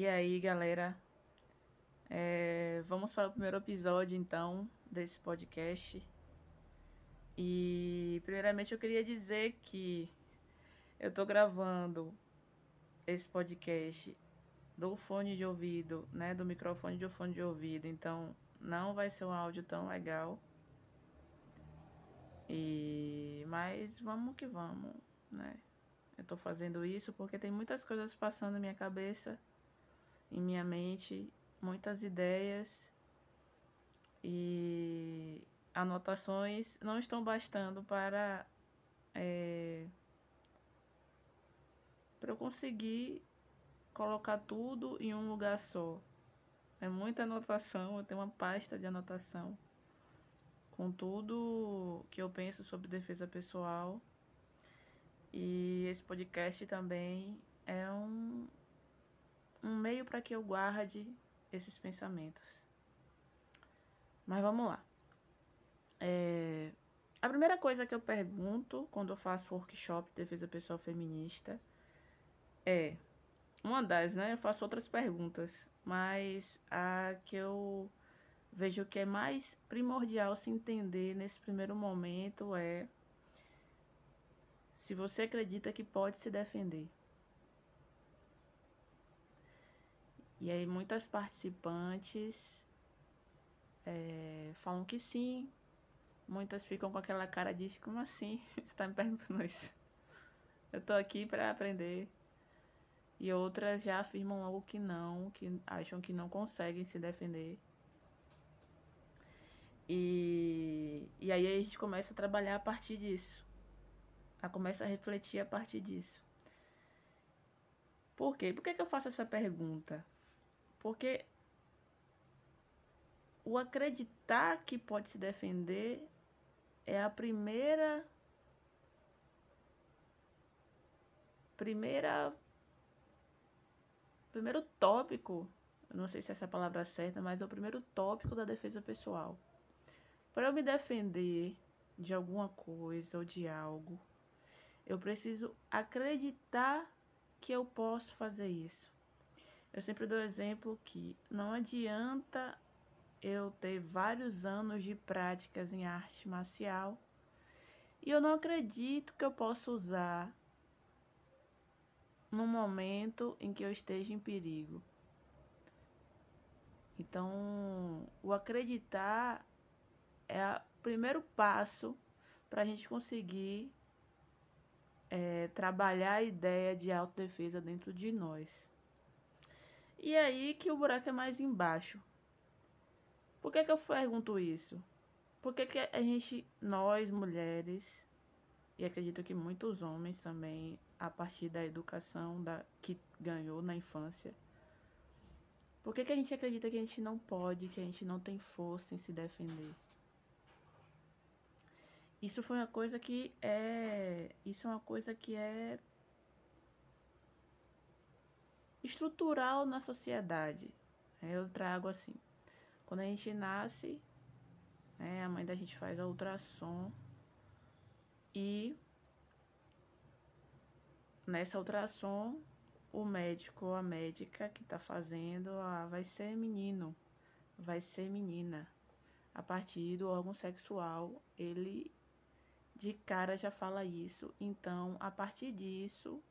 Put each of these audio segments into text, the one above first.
E aí, galera? É, vamos para o primeiro episódio, então, desse podcast. E, primeiramente, eu queria dizer que eu tô gravando esse podcast do fone de ouvido, né? Do microfone de fone de ouvido. Então, não vai ser um áudio tão legal. E mas vamos que vamos, né? Eu tô fazendo isso porque tem muitas coisas passando na minha cabeça, em minha mente, muitas ideias e anotações não estão bastando para é, para eu conseguir colocar tudo em um lugar só. É muita anotação, eu tenho uma pasta de anotação com tudo que eu penso sobre defesa pessoal. E esse podcast também é um, um meio para que eu guarde esses pensamentos. Mas vamos lá. É, a primeira coisa que eu pergunto quando eu faço workshop de defesa pessoal feminista é uma das, né? Eu faço outras perguntas, mas a que eu vejo que é mais primordial se entender nesse primeiro momento é se você acredita que pode se defender. E aí muitas participantes é, falam que sim, muitas ficam com aquela cara de como assim? Você está me perguntando isso? Eu tô aqui para aprender. E outras já afirmam logo que não, que acham que não conseguem se defender. E, e aí a gente começa a trabalhar a partir disso. A começa a refletir a partir disso. Por quê? Por que, que eu faço essa pergunta? Porque o acreditar que pode se defender é a primeira primeira primeiro tópico, não sei se essa é palavra certa, mas é o primeiro tópico da defesa pessoal. Para eu me defender de alguma coisa ou de algo, eu preciso acreditar que eu posso fazer isso. Eu sempre dou exemplo que não adianta eu ter vários anos de práticas em arte marcial e eu não acredito que eu possa usar no momento em que eu esteja em perigo. Então, o acreditar é o primeiro passo para a gente conseguir é, trabalhar a ideia de autodefesa dentro de nós. E aí que o buraco é mais embaixo. Por que, que eu pergunto isso? Por que, que a gente, nós mulheres, e acredito que muitos homens também, a partir da educação da, que ganhou na infância, por que, que a gente acredita que a gente não pode, que a gente não tem força em se defender? Isso foi uma coisa que é. Isso é uma coisa que é estrutural na sociedade. Eu trago assim. Quando a gente nasce, né, a mãe da gente faz a ultrassom e nessa ultrassom o médico ou a médica que está fazendo ah, vai ser menino, vai ser menina. A partir do órgão sexual, ele de cara já fala isso. Então, a partir disso,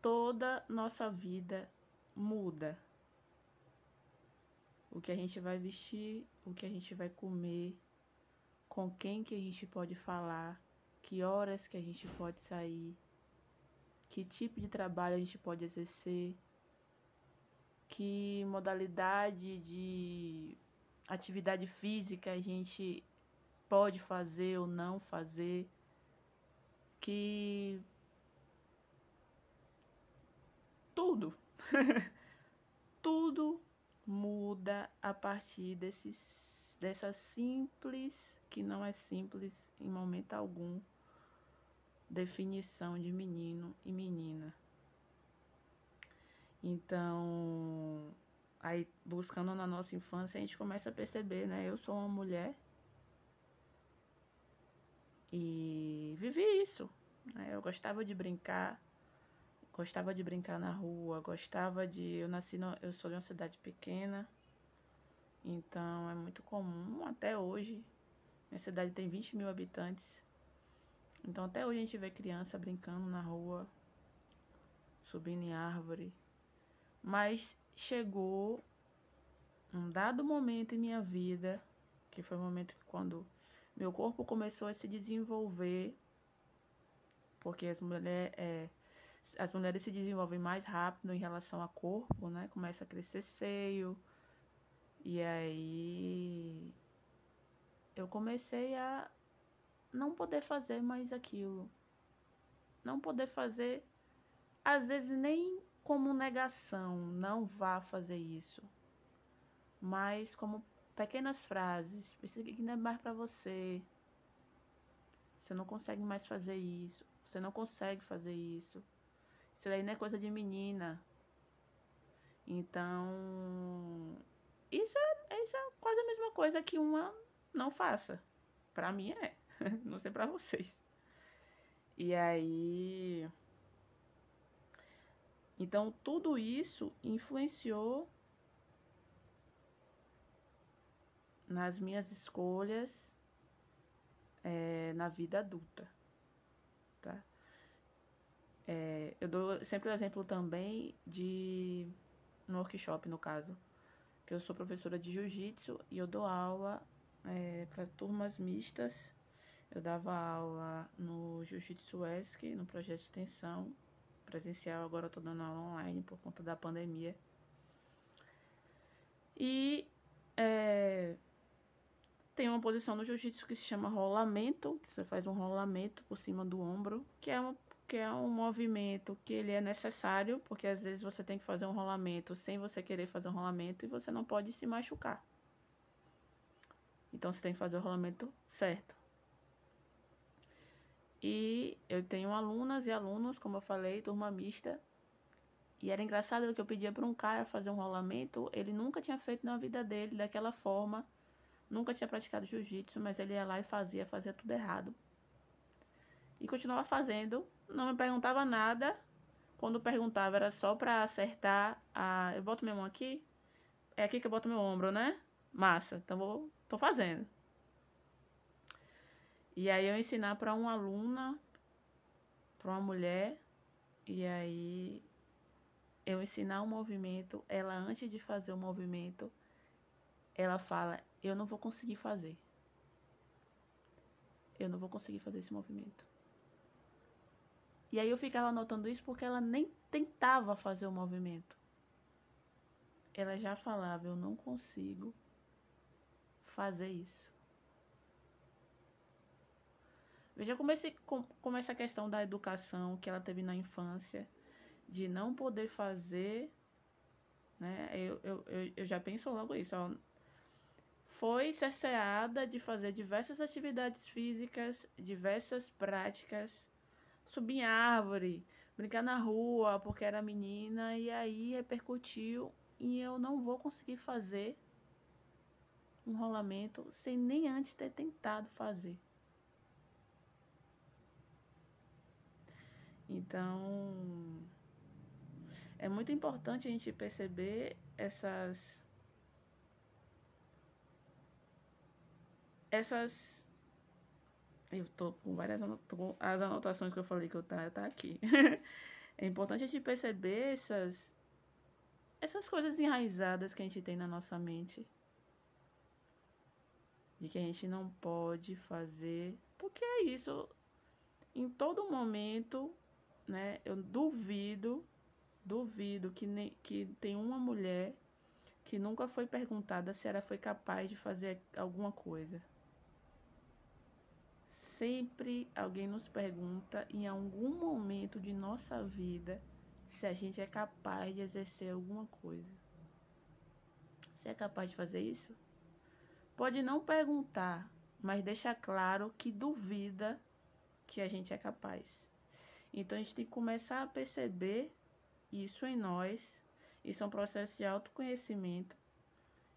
toda nossa vida muda. O que a gente vai vestir, o que a gente vai comer, com quem que a gente pode falar, que horas que a gente pode sair, que tipo de trabalho a gente pode exercer, que modalidade de atividade física a gente pode fazer ou não fazer, que tudo, tudo muda a partir desses, dessa simples, que não é simples em momento algum, definição de menino e menina. Então, aí buscando na nossa infância, a gente começa a perceber, né? Eu sou uma mulher e vivi isso. Né? Eu gostava de brincar, gostava de brincar na rua, gostava de. Eu nasci, no, eu sou de uma cidade pequena, então é muito comum até hoje. Minha cidade tem 20 mil habitantes. Então até hoje a gente vê criança brincando na rua, subindo em árvore. Mas chegou um dado momento em minha vida, que foi o momento que quando meu corpo começou a se desenvolver, porque as mulheres, é, as mulheres se desenvolvem mais rápido em relação a corpo, né? Começa a crescer seio. E aí eu comecei a não poder fazer mais aquilo. Não poder fazer, às vezes nem como negação, não vá fazer isso. Mas como pequenas frases. Isso aqui não é mais para você. Você não consegue mais fazer isso. Você não consegue fazer isso. Isso daí não é coisa de menina. Então, isso é, isso é quase a mesma coisa que uma não faça. Pra mim é. não sei pra vocês. E aí. Então, tudo isso influenciou nas minhas escolhas é, na vida adulta, tá? É, eu dou sempre o exemplo também de no workshop, no caso, que eu sou professora de jiu-jitsu e eu dou aula é, para turmas mistas. Eu dava aula no Jiu-Jitsu ESC, no projeto de extensão presencial, agora eu tô dando aula online por conta da pandemia. E é, tem uma posição no jiu-jitsu que se chama rolamento, que você faz um rolamento por cima do ombro, que é, uma, que é um movimento que ele é necessário, porque às vezes você tem que fazer um rolamento sem você querer fazer um rolamento e você não pode se machucar. Então você tem que fazer o rolamento certo. E eu tenho alunas e alunos, como eu falei, turma mista. E era engraçado que eu pedia para um cara fazer um rolamento, ele nunca tinha feito na vida dele daquela forma Nunca tinha praticado jiu-jitsu, mas ele ia lá e fazia, fazia tudo errado. E continuava fazendo, não me perguntava nada. Quando perguntava era só para acertar a. Eu boto minha mão aqui? É aqui que eu boto meu ombro, né? Massa, então vou, tô fazendo. E aí eu ensinar para uma aluna, para uma mulher, e aí eu ensinar um movimento, ela antes de fazer o movimento, ela fala: Eu não vou conseguir fazer. Eu não vou conseguir fazer esse movimento. E aí eu ficava notando isso porque ela nem tentava fazer o movimento. Ela já falava: Eu não consigo fazer isso. Veja como, esse, como essa questão da educação que ela teve na infância, de não poder fazer, né? Eu, eu, eu, já penso logo isso, ó, foi cerceada de fazer diversas atividades físicas, diversas práticas, subir em árvore, brincar na rua porque era menina e aí repercutiu e eu não vou conseguir fazer um rolamento sem nem antes ter tentado fazer. Então, é muito importante a gente perceber essas essas. Eu tô com várias anotações, as anotações que eu falei que eu tá, tá aqui. é importante a gente perceber essas, essas coisas enraizadas que a gente tem na nossa mente. De que a gente não pode fazer. Porque é isso. Em todo momento, né? Eu duvido, duvido que, nem, que tem uma mulher que nunca foi perguntada se ela foi capaz de fazer alguma coisa. Sempre alguém nos pergunta em algum momento de nossa vida se a gente é capaz de exercer alguma coisa. Você é capaz de fazer isso? Pode não perguntar, mas deixa claro que duvida que a gente é capaz. Então a gente tem que começar a perceber isso em nós. Isso é um processo de autoconhecimento.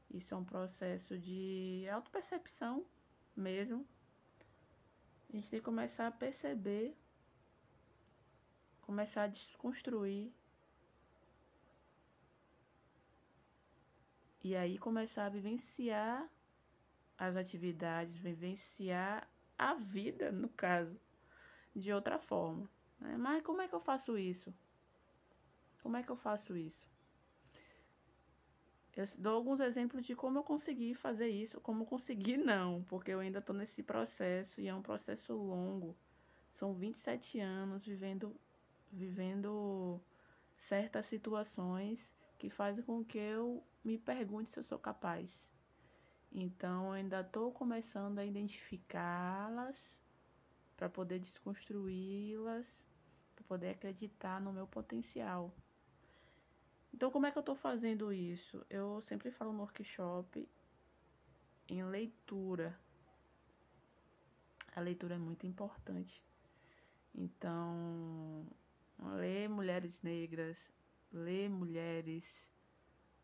Isso é um processo de autopercepção mesmo a gente tem que começar a perceber começar a desconstruir e aí começar a vivenciar as atividades, vivenciar a vida, no caso, de outra forma. Né? Mas como é que eu faço isso? Como é que eu faço isso? Eu dou alguns exemplos de como eu consegui fazer isso, como consegui não, porque eu ainda estou nesse processo e é um processo longo. São 27 anos vivendo, vivendo certas situações que fazem com que eu me pergunte se eu sou capaz. Então, eu ainda estou começando a identificá-las para poder desconstruí-las, para poder acreditar no meu potencial. Então, como é que eu estou fazendo isso? Eu sempre falo no workshop em leitura. A leitura é muito importante. Então, ler mulheres negras, ler mulheres,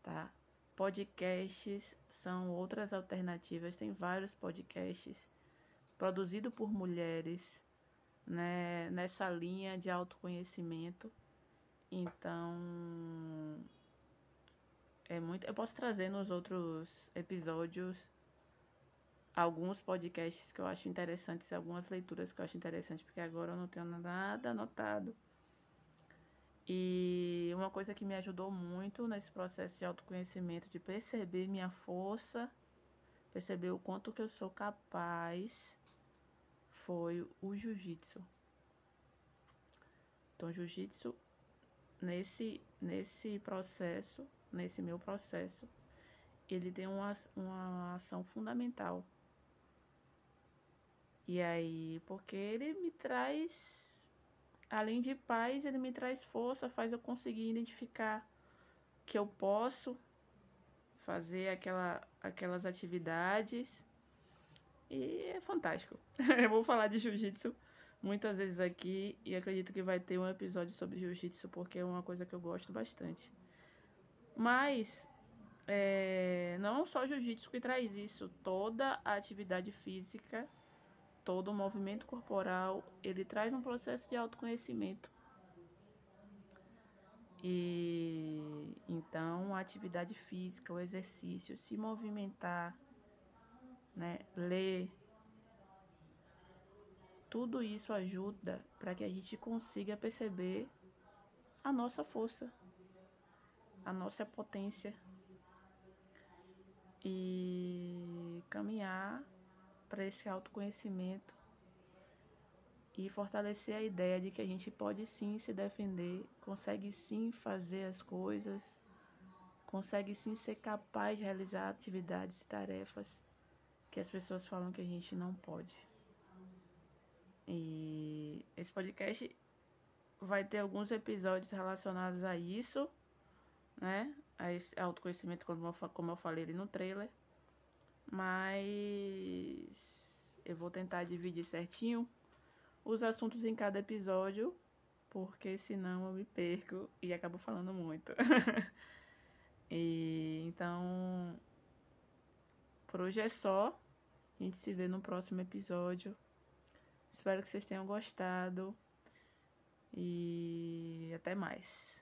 tá? Podcasts são outras alternativas. Tem vários podcasts produzidos por mulheres, né, nessa linha de autoconhecimento. Então, é muito. Eu posso trazer nos outros episódios alguns podcasts que eu acho interessantes, algumas leituras que eu acho interessantes, porque agora eu não tenho nada anotado. E uma coisa que me ajudou muito nesse processo de autoconhecimento, de perceber minha força, perceber o quanto que eu sou capaz, foi o jiu-jitsu. Então, jiu-jitsu, nesse, nesse processo, nesse meu processo, ele tem uma, uma ação fundamental. E aí, porque ele me traz além de paz, ele me traz força, faz eu conseguir identificar que eu posso fazer aquela, aquelas atividades. E é fantástico. eu vou falar de jiu-jitsu muitas vezes aqui e acredito que vai ter um episódio sobre jiu-jitsu porque é uma coisa que eu gosto bastante. Mas é, não só jiu-jitsu que traz isso, toda a atividade física todo o movimento corporal, ele traz um processo de autoconhecimento. E então a atividade física, o exercício, se movimentar, né, ler, tudo isso ajuda para que a gente consiga perceber a nossa força, a nossa potência e caminhar para esse autoconhecimento e fortalecer a ideia de que a gente pode sim se defender, consegue sim fazer as coisas, consegue sim ser capaz de realizar atividades e tarefas que as pessoas falam que a gente não pode. E esse podcast vai ter alguns episódios relacionados a isso, né? A esse autoconhecimento, como eu falei ali no trailer. Mas eu vou tentar dividir certinho os assuntos em cada episódio, porque senão eu me perco e acabo falando muito. e então, por hoje é só. A gente se vê no próximo episódio. Espero que vocês tenham gostado. E até mais.